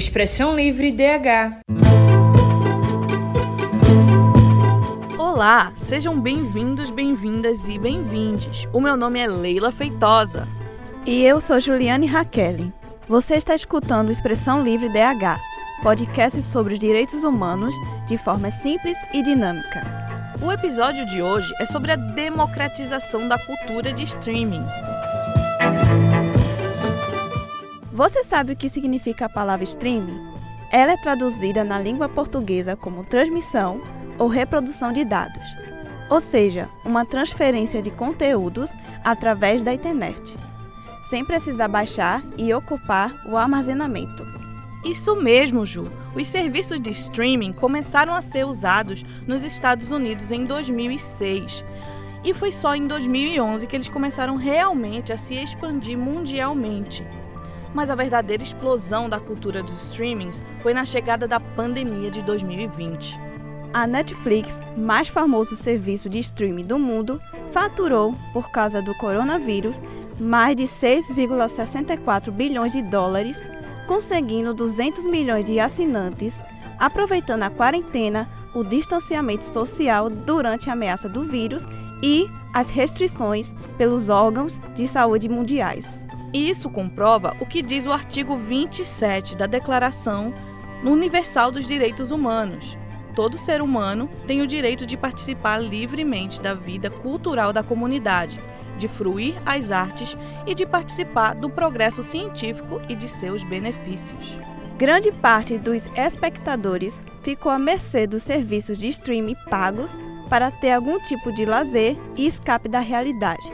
Expressão Livre DH. Olá, sejam bem-vindos, bem-vindas e bem-vindes. O meu nome é Leila Feitosa. E eu sou Juliane Raquel. Você está escutando Expressão Livre DH, podcast sobre os direitos humanos de forma simples e dinâmica. O episódio de hoje é sobre a democratização da cultura de streaming. Você sabe o que significa a palavra streaming? Ela é traduzida na língua portuguesa como transmissão ou reprodução de dados, ou seja, uma transferência de conteúdos através da internet sem precisar baixar e ocupar o armazenamento. Isso mesmo, Ju. Os serviços de streaming começaram a ser usados nos Estados Unidos em 2006. E foi só em 2011 que eles começaram realmente a se expandir mundialmente. Mas a verdadeira explosão da cultura dos streamings foi na chegada da pandemia de 2020. A Netflix, mais famoso serviço de streaming do mundo, faturou, por causa do coronavírus, mais de 6,64 bilhões de dólares, conseguindo 200 milhões de assinantes, aproveitando a quarentena, o distanciamento social durante a ameaça do vírus e as restrições pelos órgãos de saúde mundiais. Isso comprova o que diz o artigo 27 da Declaração Universal dos Direitos Humanos. Todo ser humano tem o direito de participar livremente da vida cultural da comunidade, de fruir as artes e de participar do progresso científico e de seus benefícios. Grande parte dos espectadores ficou à mercê dos serviços de streaming pagos para ter algum tipo de lazer e escape da realidade.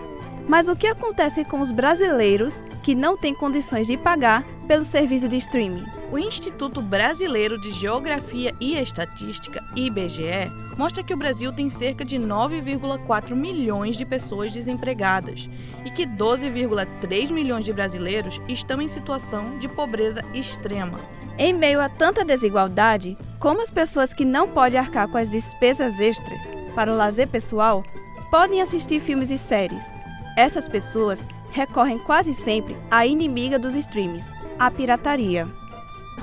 Mas o que acontece com os brasileiros que não têm condições de pagar pelo serviço de streaming? O Instituto Brasileiro de Geografia e Estatística, IBGE, mostra que o Brasil tem cerca de 9,4 milhões de pessoas desempregadas e que 12,3 milhões de brasileiros estão em situação de pobreza extrema. Em meio a tanta desigualdade, como as pessoas que não podem arcar com as despesas extras para o lazer pessoal podem assistir filmes e séries? Essas pessoas recorrem quase sempre à inimiga dos streams, a pirataria.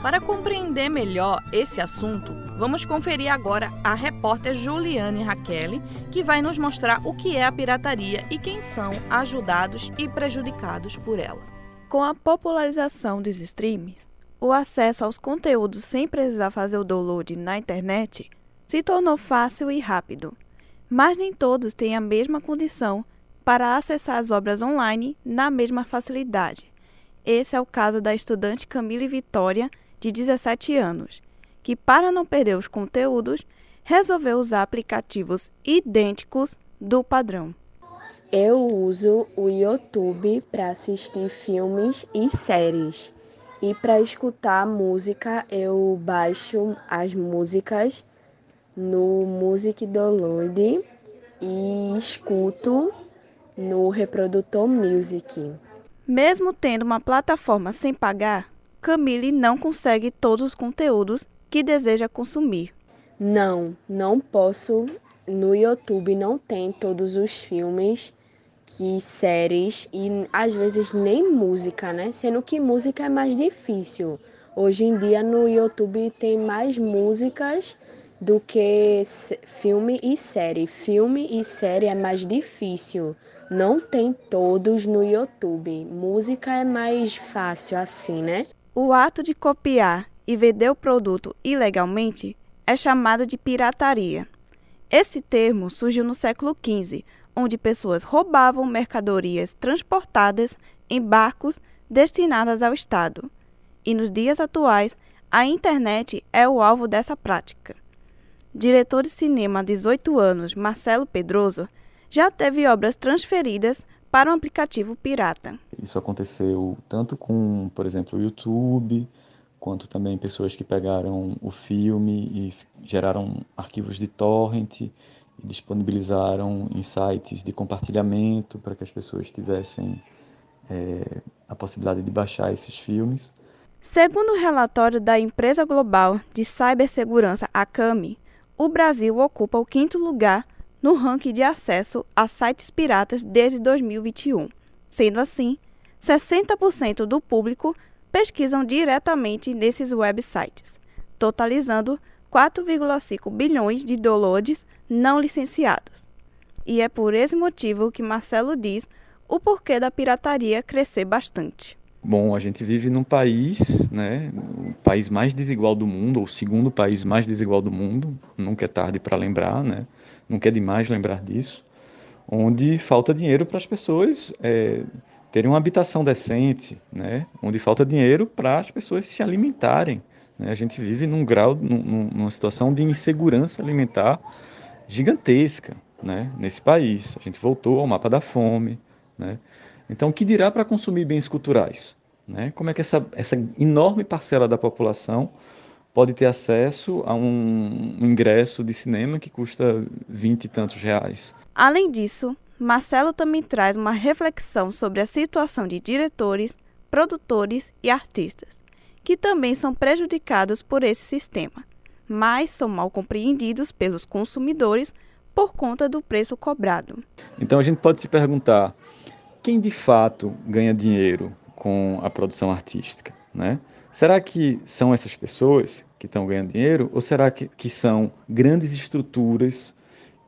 Para compreender melhor esse assunto, vamos conferir agora a repórter Juliane Raquel, que vai nos mostrar o que é a pirataria e quem são ajudados e prejudicados por ela. Com a popularização dos streams, o acesso aos conteúdos sem precisar fazer o download na internet se tornou fácil e rápido. Mas nem todos têm a mesma condição para acessar as obras online na mesma facilidade. Esse é o caso da estudante Camille Vitória, de 17 anos, que, para não perder os conteúdos, resolveu usar aplicativos idênticos do padrão. Eu uso o YouTube para assistir filmes e séries. E para escutar música, eu baixo as músicas no Music Download e escuto no reprodutor Music. Mesmo tendo uma plataforma sem pagar, Camille não consegue todos os conteúdos que deseja consumir. Não, não posso. No YouTube não tem todos os filmes, que séries e às vezes nem música, né? Sendo que música é mais difícil. Hoje em dia no YouTube tem mais músicas do que filme e série. Filme e série é mais difícil. Não tem todos no YouTube. Música é mais fácil assim, né? O ato de copiar e vender o produto ilegalmente é chamado de pirataria. Esse termo surgiu no século XV, onde pessoas roubavam mercadorias transportadas em barcos destinadas ao Estado. E nos dias atuais, a internet é o alvo dessa prática. Diretor de cinema há 18 anos, Marcelo Pedroso, já teve obras transferidas para um aplicativo pirata. Isso aconteceu tanto com, por exemplo, o YouTube, quanto também pessoas que pegaram o filme e geraram arquivos de torrent e disponibilizaram em sites de compartilhamento para que as pessoas tivessem é, a possibilidade de baixar esses filmes. Segundo o relatório da empresa global de cibersegurança Acame, o Brasil ocupa o quinto lugar no ranking de acesso a sites piratas desde 2021. Sendo assim, 60% do público pesquisam diretamente nesses websites, totalizando 4,5 bilhões de downloads não licenciados. E é por esse motivo que Marcelo diz o porquê da pirataria crescer bastante. Bom, a gente vive num país, né, o país mais desigual do mundo, ou o segundo país mais desigual do mundo, nunca é tarde para lembrar, né, nunca é demais lembrar disso, onde falta dinheiro para as pessoas é, terem uma habitação decente, né, onde falta dinheiro para as pessoas se alimentarem. Né, a gente vive num grau, num, numa situação de insegurança alimentar gigantesca né, nesse país. A gente voltou ao mapa da fome, né? Então, o que dirá para consumir bens culturais? Né? Como é que essa, essa enorme parcela da população pode ter acesso a um, ingresso de cinema que custa vinte e tantos reais? Além disso, Marcelo também traz uma reflexão sobre a situação de diretores, produtores e artistas, que também são prejudicados por esse sistema, mas são mal compreendidos pelos consumidores por conta do preço cobrado. Então a gente pode se perguntar quem de fato ganha dinheiro com a produção artística, né? Será que são essas pessoas que estão ganhando dinheiro ou será que, que são grandes estruturas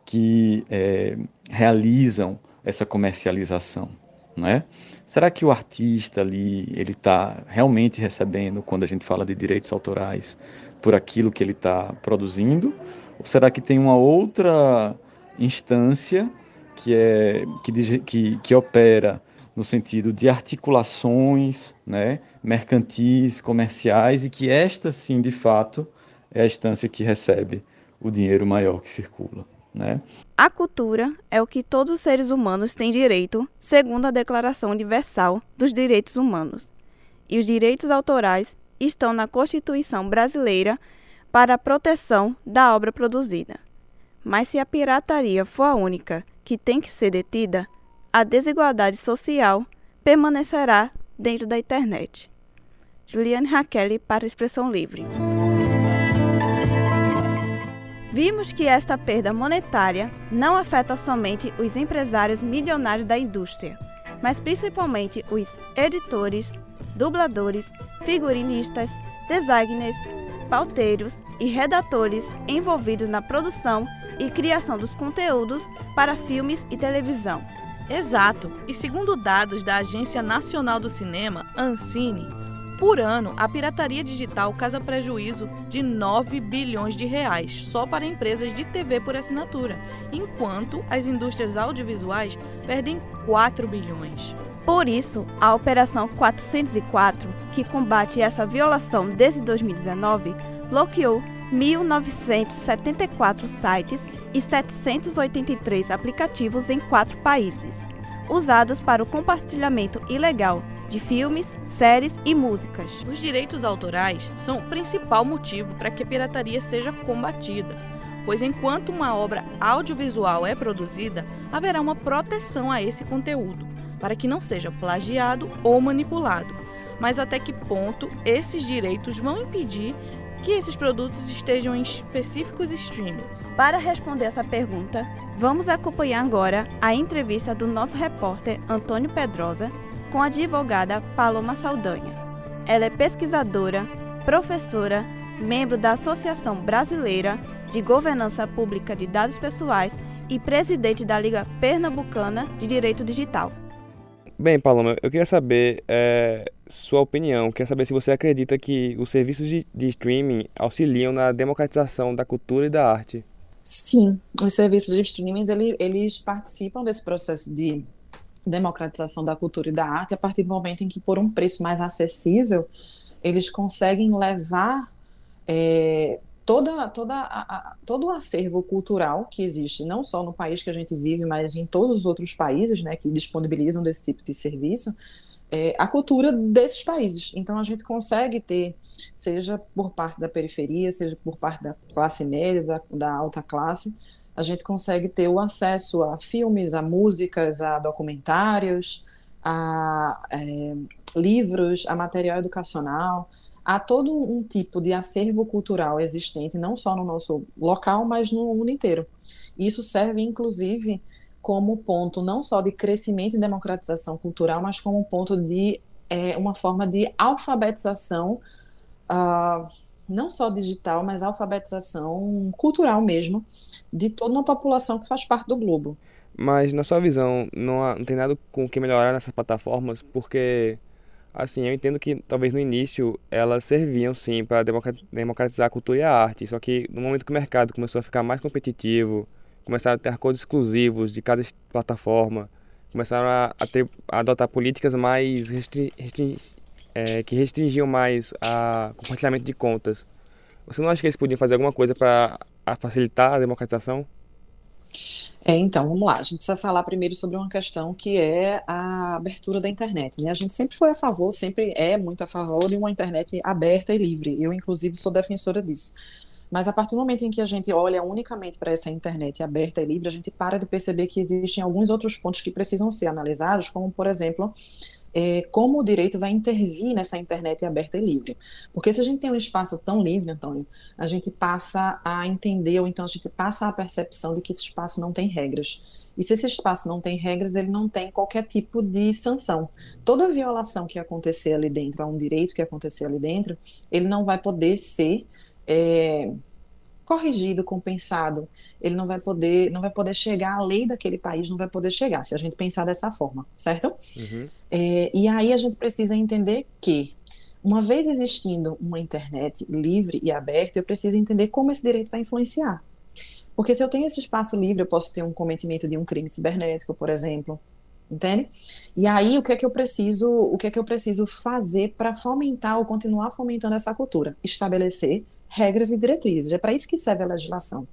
que é, realizam essa comercialização, né? Será que o artista ali ele está realmente recebendo quando a gente fala de direitos autorais por aquilo que ele está produzindo? Ou será que tem uma outra instância que, é, que, que, que opera no sentido de articulações né, mercantis, comerciais, e que esta, sim, de fato, é a instância que recebe o dinheiro maior que circula. Né? A cultura é o que todos os seres humanos têm direito, segundo a Declaração Universal dos Direitos Humanos. E os direitos autorais estão na Constituição Brasileira para a proteção da obra produzida. Mas se a pirataria for a única que tem que ser detida, a desigualdade social permanecerá dentro da internet. Juliane Raquel para Expressão Livre. Vimos que esta perda monetária não afeta somente os empresários milionários da indústria, mas principalmente os editores, dubladores, figurinistas, designers, pauteiros e redatores envolvidos na produção e criação dos conteúdos para filmes e televisão. Exato. E segundo dados da Agência Nacional do Cinema, Ancine, por ano, a pirataria digital causa prejuízo de 9 bilhões de reais só para empresas de TV por assinatura, enquanto as indústrias audiovisuais perdem 4 bilhões. Por isso, a Operação 404, que combate essa violação desde 2019, bloqueou 1.974 sites e 783 aplicativos em quatro países, usados para o compartilhamento ilegal de filmes, séries e músicas. Os direitos autorais são o principal motivo para que a pirataria seja combatida, pois enquanto uma obra audiovisual é produzida, haverá uma proteção a esse conteúdo, para que não seja plagiado ou manipulado. Mas até que ponto esses direitos vão impedir que esses produtos estejam em específicos streamings? Para responder essa pergunta, vamos acompanhar agora a entrevista do nosso repórter Antônio Pedrosa com a advogada Paloma Saldanha. Ela é pesquisadora, professora, membro da Associação Brasileira de Governança Pública de Dados Pessoais e presidente da Liga Pernambucana de Direito Digital. Bem, Paloma, eu queria saber é, sua opinião. Queria saber se você acredita que os serviços de, de streaming auxiliam na democratização da cultura e da arte. Sim, os serviços de streaming eles, eles participam desse processo de democratização da cultura e da arte a partir do momento em que, por um preço mais acessível, eles conseguem levar é, toda, toda a, a, todo o acervo cultural que existe, não só no país que a gente vive, mas em todos os outros países né, que disponibilizam desse tipo de serviço, é, a cultura desses países. Então a gente consegue ter, seja por parte da periferia, seja por parte da classe média, da, da alta classe, a gente consegue ter o acesso a filmes, a músicas, a documentários, a é, livros, a material educacional, há todo um tipo de acervo cultural existente, não só no nosso local, mas no mundo inteiro. Isso serve, inclusive, como ponto não só de crescimento e democratização cultural, mas como ponto de é uma forma de alfabetização, uh, não só digital, mas alfabetização cultural mesmo, de toda uma população que faz parte do globo. Mas, na sua visão, não, há, não tem nada com que melhorar nessas plataformas, porque, assim, eu entendo que talvez no início elas serviam sim para democratizar a cultura e a arte, só que no momento que o mercado começou a ficar mais competitivo, começaram a ter acordos exclusivos de cada plataforma, começaram a, a, ter, a adotar políticas mais restri, restri, é, que restringiam mais o compartilhamento de contas. Você não acha que eles podiam fazer alguma coisa para facilitar a democratização? É, então, vamos lá. A gente precisa falar primeiro sobre uma questão que é a abertura da internet. Né? A gente sempre foi a favor, sempre é muito a favor de uma internet aberta e livre. Eu, inclusive, sou defensora disso. Mas a partir do momento em que a gente olha unicamente para essa internet aberta e livre, a gente para de perceber que existem alguns outros pontos que precisam ser analisados, como, por exemplo, é, como o direito vai intervir nessa internet aberta e livre. Porque se a gente tem um espaço tão livre, Antônio, a gente passa a entender, ou então a gente passa a percepção de que esse espaço não tem regras. E se esse espaço não tem regras, ele não tem qualquer tipo de sanção. Toda violação que acontecer ali dentro, a um direito que acontecer ali dentro, ele não vai poder ser é, corrigido, compensado, ele não vai poder, não vai poder chegar, a lei daquele país não vai poder chegar, se a gente pensar dessa forma, certo? Uhum. É, e aí a gente precisa entender que, uma vez existindo uma internet livre e aberta, eu preciso entender como esse direito vai influenciar. Porque se eu tenho esse espaço livre, eu posso ter um cometimento de um crime cibernético, por exemplo, entende? E aí o que é que eu preciso, o que é que eu preciso fazer para fomentar ou continuar fomentando essa cultura? Estabelecer regras e diretrizes. É para isso que serve a legislação.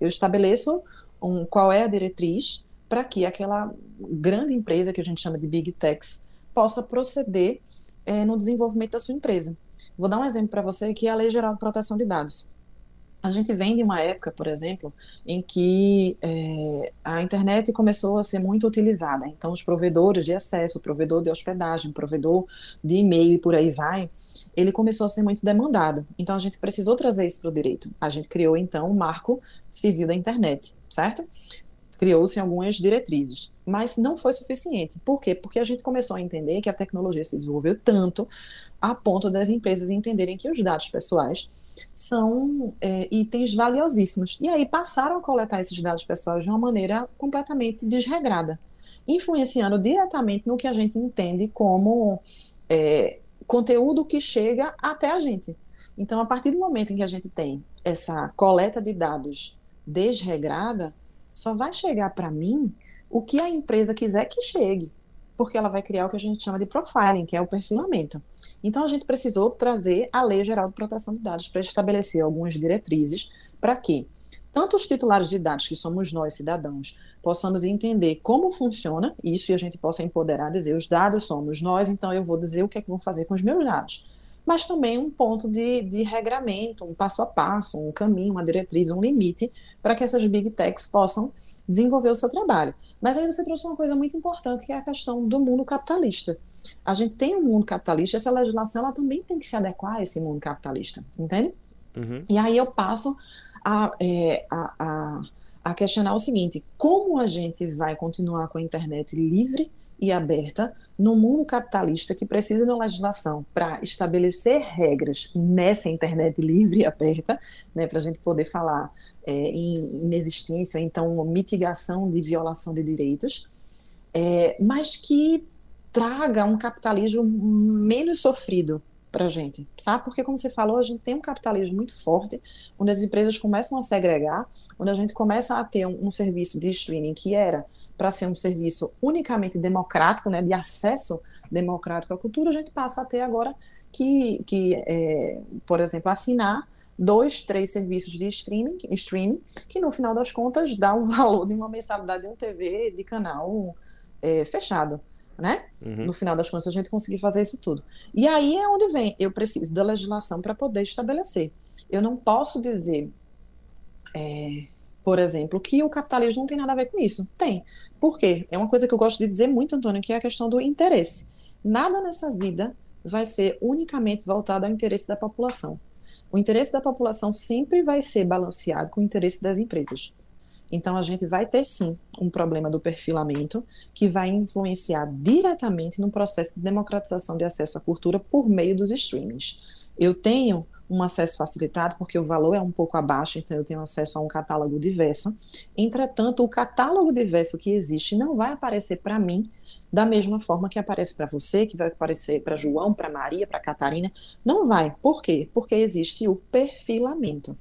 Eu estabeleço um, qual é a diretriz para que aquela grande empresa que a gente chama de Big Techs possa proceder é, no desenvolvimento da sua empresa. Vou dar um exemplo para você que é a Lei Geral de Proteção de Dados. A gente vem de uma época, por exemplo, em que é, a internet começou a ser muito utilizada. Então, os provedores de acesso, o provedor de hospedagem, o provedor de e-mail e por aí vai, ele começou a ser muito demandado. Então, a gente precisou trazer isso para o direito. A gente criou, então, o Marco Civil da Internet, certo? Criou-se algumas diretrizes, mas não foi suficiente. Por quê? Porque a gente começou a entender que a tecnologia se desenvolveu tanto a ponto das empresas entenderem que os dados pessoais são é, itens valiosíssimos. E aí passaram a coletar esses dados pessoais de uma maneira completamente desregrada, influenciando diretamente no que a gente entende como é, conteúdo que chega até a gente. Então, a partir do momento em que a gente tem essa coleta de dados desregrada, só vai chegar para mim o que a empresa quiser que chegue porque ela vai criar o que a gente chama de profiling, que é o perfilamento. Então, a gente precisou trazer a Lei Geral de Proteção de Dados para estabelecer algumas diretrizes para que tanto os titulares de dados, que somos nós, cidadãos, possamos entender como funciona isso e a gente possa empoderar, dizer, os dados somos nós, então eu vou dizer o que é que vou fazer com os meus dados. Mas também um ponto de, de regramento, um passo a passo, um caminho, uma diretriz, um limite para que essas big techs possam desenvolver o seu trabalho. Mas aí você trouxe uma coisa muito importante, que é a questão do mundo capitalista. A gente tem um mundo capitalista, essa legislação ela também tem que se adequar a esse mundo capitalista, entende? Uhum. E aí eu passo a, é, a, a, a questionar o seguinte: como a gente vai continuar com a internet livre e aberta no mundo capitalista que precisa de uma legislação para estabelecer regras nessa internet livre e aberta, né, para a gente poder falar é, em inexistência, então mitigação de violação de direitos, é, mas que traga um capitalismo menos sofrido para a gente, sabe? Porque, como você falou, a gente tem um capitalismo muito forte, onde as empresas começam a segregar, onde a gente começa a ter um, um serviço de streaming que era para ser um serviço unicamente democrático, né, de acesso democrático à cultura, a gente passa a ter agora que, que é, por exemplo, assinar dois, três serviços de streaming, streaming, que no final das contas dá o valor de uma mensalidade de um TV de canal é, fechado, né? Uhum. No final das contas a gente conseguir fazer isso tudo. E aí é onde vem, eu preciso da legislação para poder estabelecer. Eu não posso dizer, é, por exemplo, que o capitalismo não tem nada a ver com isso. Tem. Por quê? É uma coisa que eu gosto de dizer muito, Antônio, que é a questão do interesse. Nada nessa vida vai ser unicamente voltado ao interesse da população o interesse da população sempre vai ser balanceado com o interesse das empresas. Então, a gente vai ter sim um problema do perfilamento que vai influenciar diretamente no processo de democratização de acesso à cultura por meio dos streamings. Eu tenho um acesso facilitado porque o valor é um pouco abaixo, então eu tenho acesso a um catálogo diverso. Entretanto, o catálogo diverso que existe não vai aparecer para mim da mesma forma que aparece para você, que vai aparecer para João, para Maria, para Catarina. Não vai. Por quê? Porque existe o perfilamento.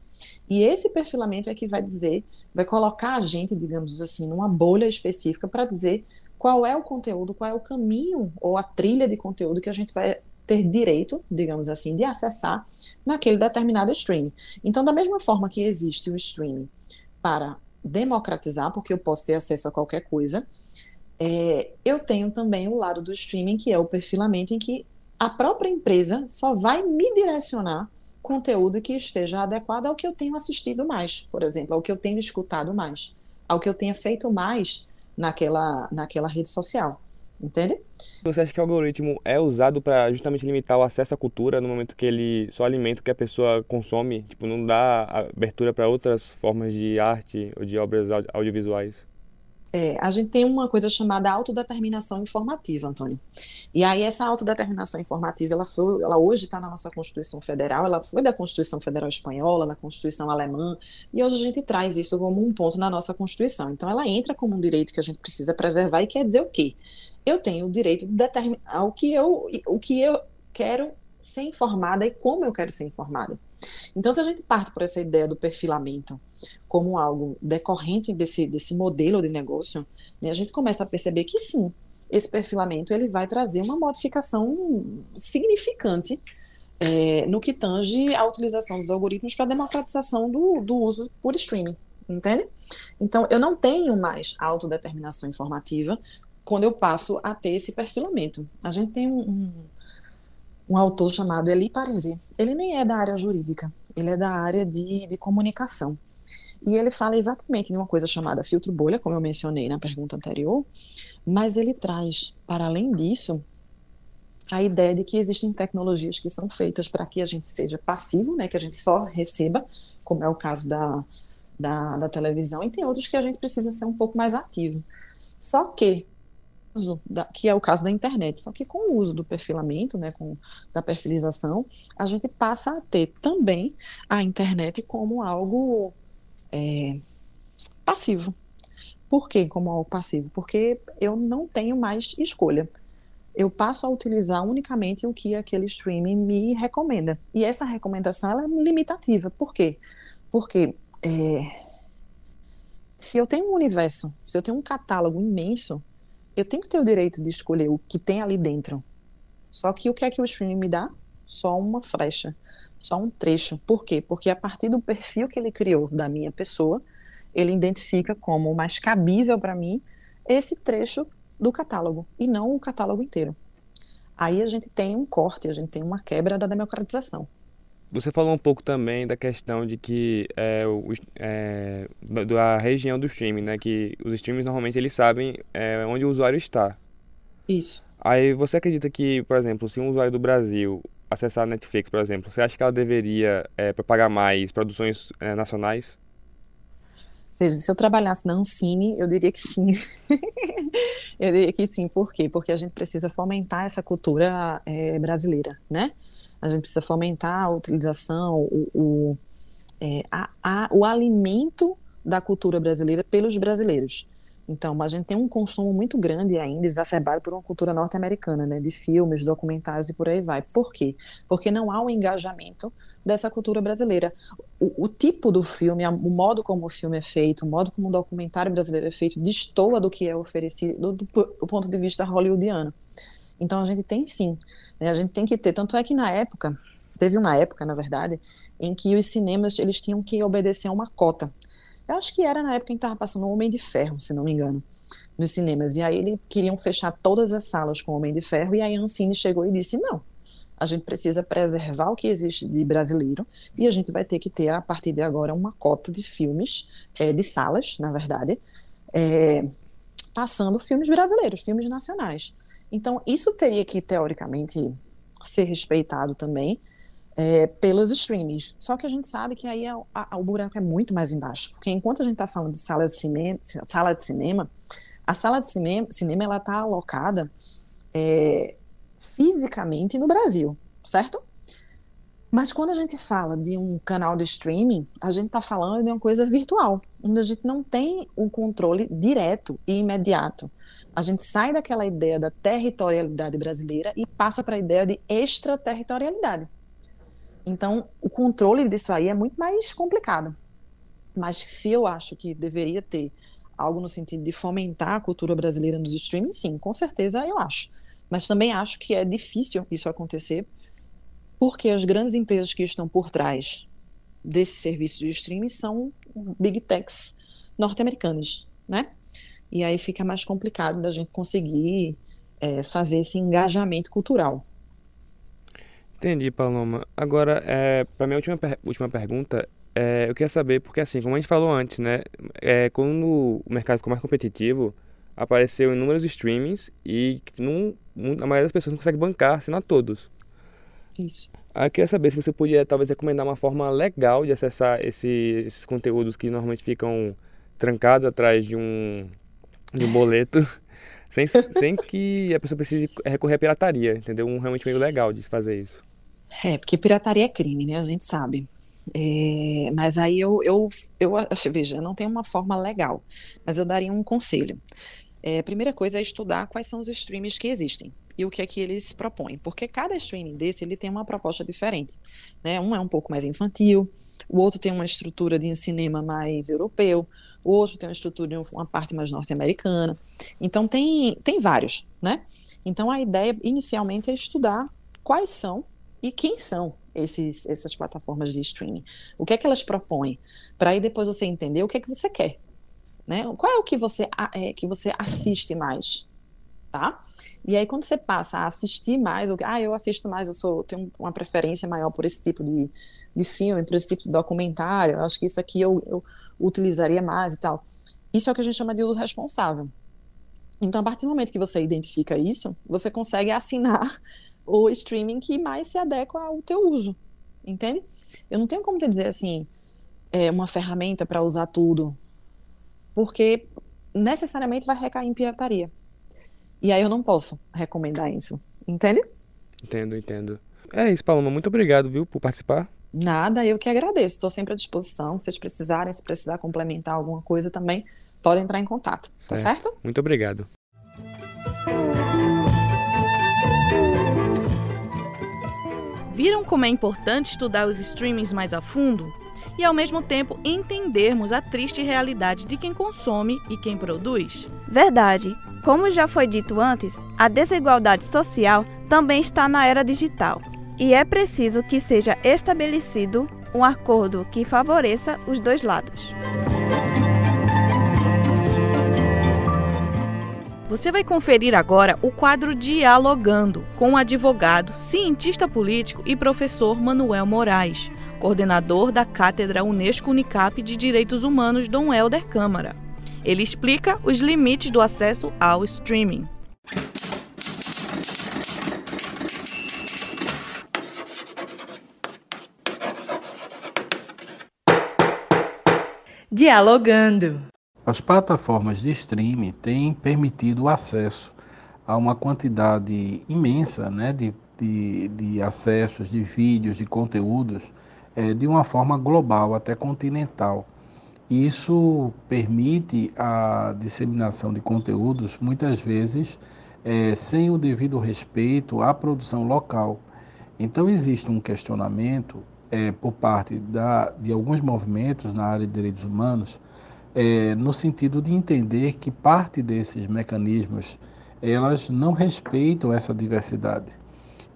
E esse perfilamento é que vai dizer, vai colocar a gente, digamos assim, numa bolha específica para dizer qual é o conteúdo, qual é o caminho ou a trilha de conteúdo que a gente vai ter direito, digamos assim, de acessar naquele determinado streaming. Então, da mesma forma que existe o streaming para democratizar, porque eu posso ter acesso a qualquer coisa, é, eu tenho também o lado do streaming, que é o perfilamento, em que a própria empresa só vai me direcionar conteúdo que esteja adequado ao que eu tenho assistido mais, por exemplo, ao que eu tenho escutado mais, ao que eu tenha feito mais naquela, naquela rede social. Entende? Você acha que o algoritmo é usado para justamente limitar o acesso à cultura no momento que ele só alimenta o que a pessoa consome? Tipo, não dá abertura para outras formas de arte ou de obras audiovisuais? É, a gente tem uma coisa chamada autodeterminação informativa, Antônio. E aí essa autodeterminação informativa, ela, foi, ela hoje está na nossa Constituição Federal, ela foi da Constituição Federal Espanhola, na Constituição Alemã, e hoje a gente traz isso como um ponto na nossa Constituição. Então ela entra como um direito que a gente precisa preservar e quer dizer o quê? Eu tenho o direito de determinar o que eu, o que eu quero ser informada e como eu quero ser informada. Então, se a gente parte por essa ideia do perfilamento como algo decorrente desse, desse modelo de negócio, né, a gente começa a perceber que sim, esse perfilamento ele vai trazer uma modificação significante é, no que tange a utilização dos algoritmos para a democratização do, do uso por streaming, entende? Então, eu não tenho mais autodeterminação informativa quando eu passo a ter esse perfilamento. A gente tem um, um um autor chamado Eli Pariser. Ele nem é da área jurídica, ele é da área de, de comunicação. E ele fala exatamente de uma coisa chamada filtro bolha, como eu mencionei na pergunta anterior, mas ele traz, para além disso, a ideia de que existem tecnologias que são feitas para que a gente seja passivo, né, que a gente só receba, como é o caso da, da, da televisão, e tem outros que a gente precisa ser um pouco mais ativo. Só que da, que é o caso da internet. Só que com o uso do perfilamento, né, com, da perfilização, a gente passa a ter também a internet como algo é, passivo. Por que como algo passivo? Porque eu não tenho mais escolha. Eu passo a utilizar unicamente o que aquele streaming me recomenda. E essa recomendação é limitativa. Por quê? Porque é, se eu tenho um universo, se eu tenho um catálogo imenso, eu tenho que ter o direito de escolher o que tem ali dentro. Só que o que é que o streaming me dá? Só uma flecha, só um trecho. Por quê? Porque a partir do perfil que ele criou da minha pessoa, ele identifica como mais cabível para mim esse trecho do catálogo e não o catálogo inteiro. Aí a gente tem um corte, a gente tem uma quebra da democratização. Você falou um pouco também da questão de que é, o, é, da região do streaming, né? Que os streams normalmente eles sabem é, onde o usuário está. Isso. Aí você acredita que, por exemplo, se um usuário do Brasil acessar a Netflix, por exemplo, você acha que ela deveria é, pagar mais produções é, nacionais? Veja, se eu trabalhasse na Ancine, eu diria que sim. eu diria que sim. Por quê? Porque a gente precisa fomentar essa cultura é, brasileira, né? A gente precisa fomentar a utilização, o, o, é, a, a, o alimento da cultura brasileira pelos brasileiros. Então, a gente tem um consumo muito grande ainda, exacerbado por uma cultura norte-americana, né, de filmes, documentários e por aí vai. Por quê? Porque não há um engajamento dessa cultura brasileira. O, o, tipo do filme, o modo como o filme é feito, o modo como o documentário brasileiro é feito, destoa do que é oferecido do, do, do ponto de vista hollywoodiano. Então a gente tem sim, né, a gente tem que ter. Tanto é que na época, teve uma época, na verdade, em que os cinemas eles tinham que obedecer a uma cota. Eu acho que era na época em que estava passando o Homem de Ferro, se não me engano, nos cinemas. E aí eles queriam fechar todas as salas com o Homem de Ferro, e aí a Ancine chegou e disse: não, a gente precisa preservar o que existe de brasileiro, e a gente vai ter que ter, a partir de agora, uma cota de filmes, é, de salas, na verdade, é, passando filmes brasileiros, filmes nacionais. Então, isso teria que, teoricamente, ser respeitado também. é, pelos streamings. Só que a gente sabe que aí a, a, o buraco é muito mais embaixo, porque enquanto a gente está falando de sala de cinema, sala de cinema, a sala de cinema, cinema ela está alocada é, fisicamente no Brasil, certo? Mas quando a gente fala de um canal de streaming, a gente está falando de uma coisa virtual, onde a gente não tem um controle direto e imediato. A gente sai daquela ideia da territorialidade brasileira e passa para a ideia de extraterritorialidade. Então, o controle disso aí é muito mais complicado. Mas se eu acho que deveria ter algo no sentido de fomentar a cultura brasileira nos streamings, sim, com certeza eu acho. Mas também acho que é difícil isso acontecer, porque as grandes empresas que estão por trás desse serviço de streaming são big techs norte-americanas, né? E aí fica mais complicado da gente conseguir é, fazer esse engajamento cultural. Entendi, Paloma. Agora, é, para minha última, última pergunta, é, eu queria saber, porque assim, como a gente falou antes, né? É, quando o mercado ficou mais competitivo, apareceu inúmeros streamings e não, a maioria das pessoas não consegue bancar, assinar todos. Isso. Aí eu queria saber se você podia talvez recomendar uma forma legal de acessar esse, esses conteúdos que normalmente ficam trancados atrás de um, de boleto, sem, sem que a pessoa precise recorrer à pirataria, entendeu? Um realmente meio legal de se fazer isso. É, porque pirataria é crime, né? A gente sabe. É, mas aí eu, eu, eu acho, veja, não tem uma forma legal, mas eu daria um conselho. É, primeira coisa é estudar quais são os streams que existem e o que é que eles propõem, porque cada streaming desse ele tem uma proposta diferente, né? Um é um pouco mais infantil, o outro tem uma estrutura de um cinema mais europeu, outro tem uma estrutura de uma parte mais norte-americana. Então tem tem vários, né? Então a ideia inicialmente é estudar quais são e quem são esses, essas plataformas de streaming. O que é que elas propõem? Para aí depois você entender o que é que você quer. Né? Qual é o que você, é, que você assiste mais? Tá? E aí, quando você passa a assistir mais, ou, ah, eu assisto mais, eu sou, tenho uma preferência maior por esse tipo de, de filme, por esse tipo de documentário, eu acho que isso aqui eu, eu utilizaria mais e tal. Isso é o que a gente chama de uso responsável. Então, a partir do momento que você identifica isso, você consegue assinar o streaming que mais se adequa ao teu uso, entende? Eu não tenho como te dizer assim, é uma ferramenta para usar tudo, porque necessariamente vai recair em pirataria. E aí eu não posso recomendar isso, entende? Entendo, entendo. É isso, Paloma. Muito obrigado, viu, por participar. Nada, eu que agradeço. Estou sempre à disposição. Se vocês precisarem, se precisar complementar alguma coisa também, podem entrar em contato. Tá certo? certo? Muito obrigado. Viram como é importante estudar os streamings mais a fundo? E ao mesmo tempo entendermos a triste realidade de quem consome e quem produz? Verdade. Como já foi dito antes, a desigualdade social também está na era digital. E é preciso que seja estabelecido um acordo que favoreça os dois lados. Você vai conferir agora o quadro Dialogando com o advogado, cientista político e professor Manuel Moraes, coordenador da Cátedra Unesco Unicap de Direitos Humanos Dom Helder Câmara. Ele explica os limites do acesso ao streaming. Dialogando. As plataformas de streaming têm permitido o acesso a uma quantidade imensa né, de, de, de acessos, de vídeos, de conteúdos, é, de uma forma global, até continental. Isso permite a disseminação de conteúdos, muitas vezes é, sem o devido respeito à produção local. Então, existe um questionamento é, por parte da, de alguns movimentos na área de direitos humanos é, no sentido de entender que parte desses mecanismos elas não respeitam essa diversidade.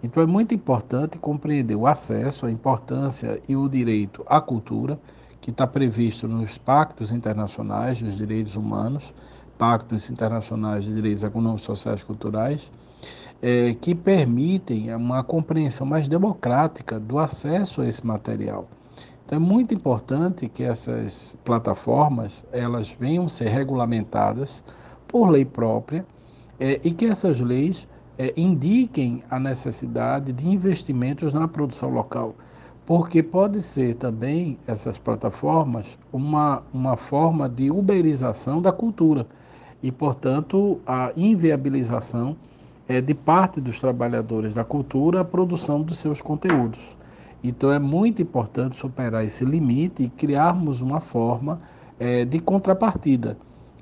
Então é muito importante compreender o acesso, a importância e o direito à cultura, que está previsto nos pactos internacionais dos direitos humanos, pactos internacionais de direitos econômicos, sociais e culturais, é, que permitem uma compreensão mais democrática do acesso a esse material. Então é muito importante que essas plataformas elas venham ser regulamentadas por lei própria é, e que essas leis é, indiquem a necessidade de investimentos na produção local, porque pode ser também essas plataformas uma, uma forma de uberização da cultura e, portanto, a inviabilização é, de parte dos trabalhadores da cultura a produção dos seus conteúdos. Então é muito importante superar esse limite e criarmos uma forma é, de contrapartida.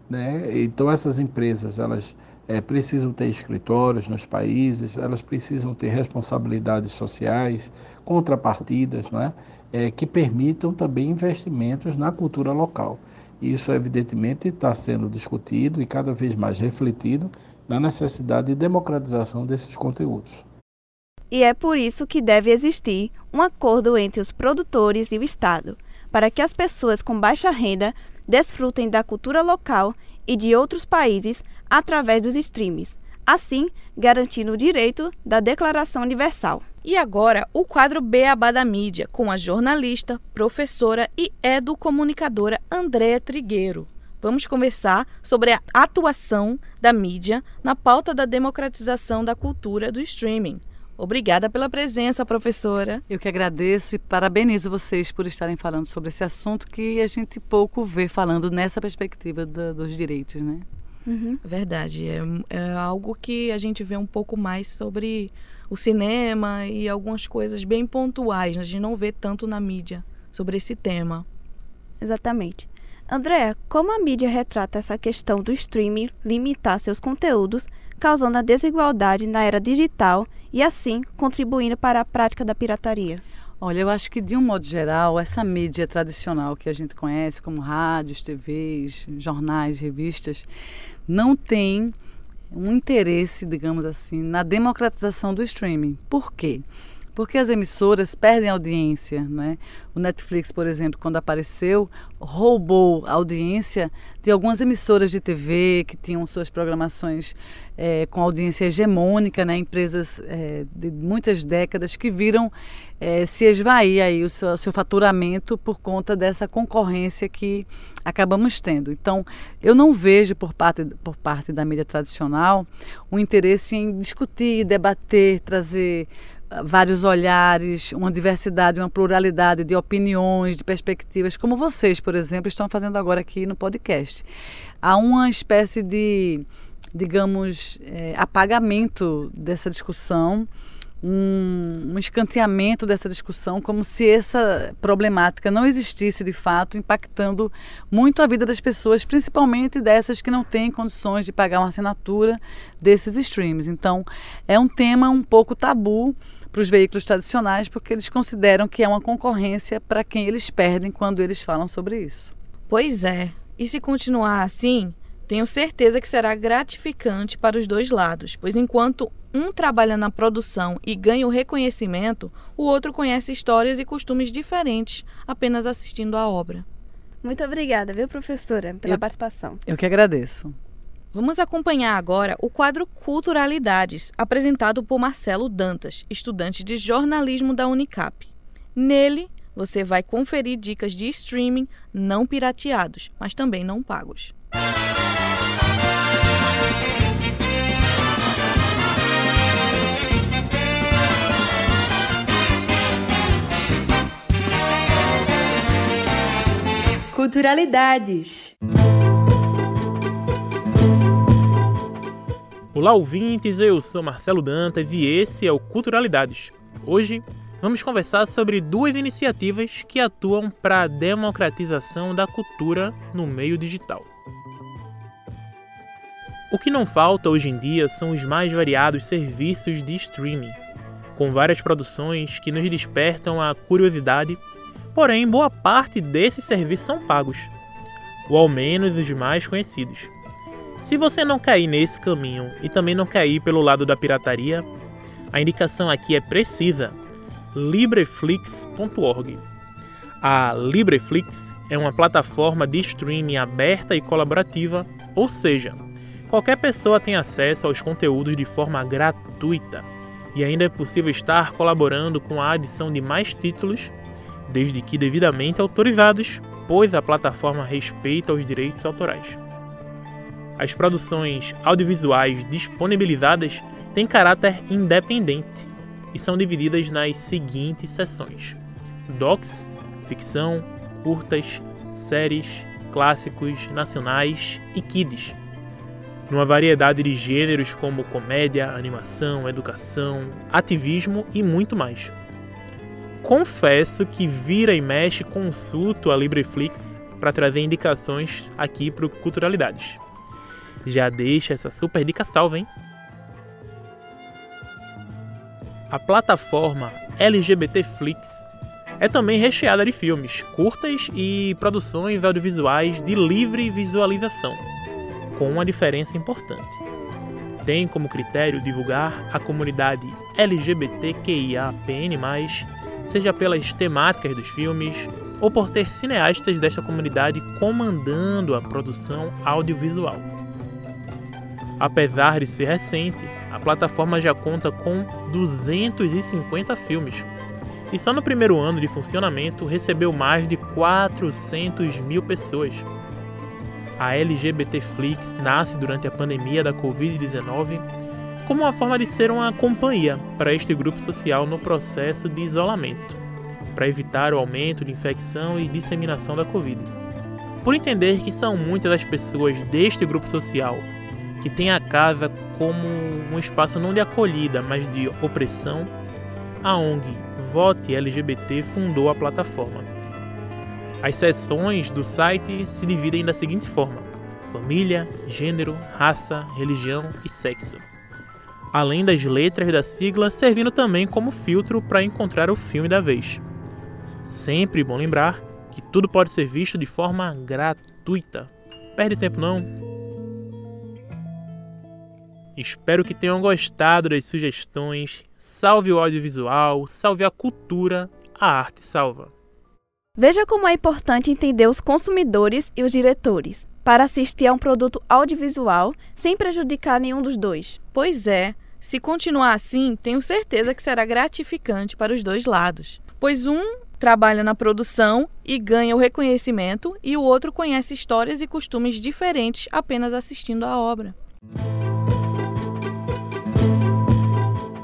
Né? Então essas empresas elas é, precisam ter escritórios nos países, elas precisam ter responsabilidades sociais, contrapartidas, não é? É, que permitam também investimentos na cultura local. Isso, evidentemente, está sendo discutido e cada vez mais refletido na necessidade de democratização desses conteúdos. E é por isso que deve existir um acordo entre os produtores e o Estado, para que as pessoas com baixa renda desfrutem da cultura local e de outros países através dos streams, assim garantindo o direito da Declaração Universal. E agora, o quadro Beabá da Mídia, com a jornalista, professora e educomunicadora Andréa Trigueiro. Vamos conversar sobre a atuação da mídia na pauta da democratização da cultura do streaming. Obrigada pela presença, professora. Eu que agradeço e parabenizo vocês por estarem falando sobre esse assunto que a gente pouco vê falando nessa perspectiva da, dos direitos, né? Uhum. Verdade. É, é algo que a gente vê um pouco mais sobre o cinema e algumas coisas bem pontuais. A gente não vê tanto na mídia sobre esse tema. Exatamente. André, como a mídia retrata essa questão do streaming limitar seus conteúdos, causando a desigualdade na era digital e assim contribuindo para a prática da pirataria? Olha, eu acho que de um modo geral, essa mídia tradicional que a gente conhece, como rádios, TVs, jornais, revistas, não tem um interesse, digamos assim, na democratização do streaming. Por quê? Porque as emissoras perdem audiência. Né? O Netflix, por exemplo, quando apareceu, roubou a audiência de algumas emissoras de TV que tinham suas programações é, com audiência hegemônica, né? empresas é, de muitas décadas que viram é, se esvair aí o seu, seu faturamento por conta dessa concorrência que acabamos tendo. Então, eu não vejo por parte, por parte da mídia tradicional o interesse em discutir, debater, trazer vários olhares, uma diversidade, uma pluralidade de opiniões, de perspectivas, como vocês, por exemplo, estão fazendo agora aqui no podcast. Há uma espécie de, digamos, é, apagamento dessa discussão um, um escanteamento dessa discussão, como se essa problemática não existisse de fato, impactando muito a vida das pessoas, principalmente dessas que não têm condições de pagar uma assinatura desses streams. Então, é um tema um pouco tabu para os veículos tradicionais, porque eles consideram que é uma concorrência para quem eles perdem quando eles falam sobre isso. Pois é. E se continuar assim, tenho certeza que será gratificante para os dois lados, pois enquanto um trabalha na produção e ganha o reconhecimento, o outro conhece histórias e costumes diferentes apenas assistindo à obra. Muito obrigada, viu, professora, pela eu, participação. Eu que agradeço. Vamos acompanhar agora o quadro Culturalidades, apresentado por Marcelo Dantas, estudante de jornalismo da Unicap. Nele, você vai conferir dicas de streaming não pirateados, mas também não pagos. Culturalidades. Olá, ouvintes! Eu sou Marcelo Dantas e esse é o Culturalidades. Hoje vamos conversar sobre duas iniciativas que atuam para a democratização da cultura no meio digital. O que não falta hoje em dia são os mais variados serviços de streaming, com várias produções que nos despertam a curiosidade porém boa parte desses serviços são pagos, ou ao menos os mais conhecidos. Se você não cair nesse caminho e também não cair pelo lado da pirataria, a indicação aqui é precisa: libreflix.org. A Libreflix é uma plataforma de streaming aberta e colaborativa, ou seja, qualquer pessoa tem acesso aos conteúdos de forma gratuita e ainda é possível estar colaborando com a adição de mais títulos desde que devidamente autorizados, pois a plataforma respeita os direitos autorais. As produções audiovisuais disponibilizadas têm caráter independente e são divididas nas seguintes seções: docs, ficção, curtas, séries, clássicos, nacionais e kids. Numa variedade de gêneros como comédia, animação, educação, ativismo e muito mais. Confesso que vira e mexe consulto a Libreflix para trazer indicações aqui para Culturalidades. Já deixa essa super dica salva, hein? A plataforma LGBTflix é também recheada de filmes, curtas e produções audiovisuais de livre visualização, com uma diferença importante. Tem como critério divulgar a comunidade LGBTQIAPN+, seja pelas temáticas dos filmes ou por ter cineastas desta comunidade comandando a produção audiovisual. Apesar de ser recente, a plataforma já conta com 250 filmes e só no primeiro ano de funcionamento recebeu mais de 400 mil pessoas. A LGBT Flix nasce durante a pandemia da Covid-19 como uma forma de ser uma companhia para este grupo social no processo de isolamento, para evitar o aumento de infecção e disseminação da Covid. Por entender que são muitas as pessoas deste grupo social que têm a casa como um espaço não de acolhida, mas de opressão, a ONG Vote LGBT fundou a plataforma. As seções do site se dividem da seguinte forma: família, gênero, raça, religião e sexo. Além das letras da sigla, servindo também como filtro para encontrar o filme da vez. Sempre bom lembrar que tudo pode ser visto de forma gratuita. Perde tempo não. Espero que tenham gostado das sugestões. Salve o audiovisual, salve a cultura, a arte salva. Veja como é importante entender os consumidores e os diretores para assistir a um produto audiovisual sem prejudicar nenhum dos dois. Pois é, se continuar assim, tenho certeza que será gratificante para os dois lados, pois um trabalha na produção e ganha o reconhecimento, e o outro conhece histórias e costumes diferentes apenas assistindo à obra.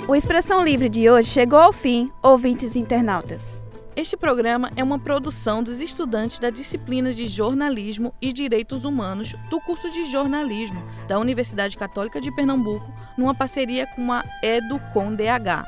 O Expressão Livre de hoje chegou ao fim, ouvintes internautas. Este programa é uma produção dos estudantes da disciplina de Jornalismo e Direitos Humanos do curso de Jornalismo da Universidade Católica de Pernambuco, numa parceria com a EduCom-DH,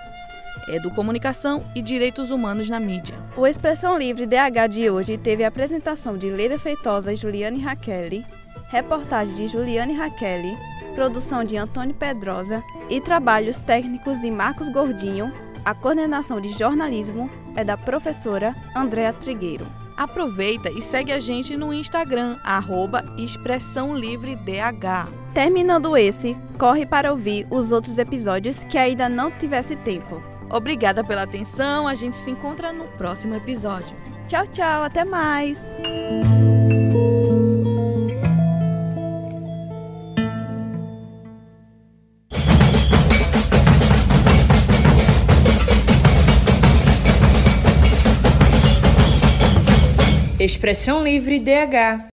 Educomunicação e Direitos Humanos na Mídia. O Expressão Livre DH de hoje teve a apresentação de Leila Feitosa e Juliane Raquel, reportagem de Juliane Raquel, produção de Antônio Pedrosa e trabalhos técnicos de Marcos Gordinho. A coordenação de jornalismo é da professora Andréa Trigueiro. Aproveita e segue a gente no Instagram, arroba Expressão Livre DH. Terminando esse, corre para ouvir os outros episódios que ainda não tivesse tempo. Obrigada pela atenção, a gente se encontra no próximo episódio. Tchau, tchau, até mais! Expressão Livre DH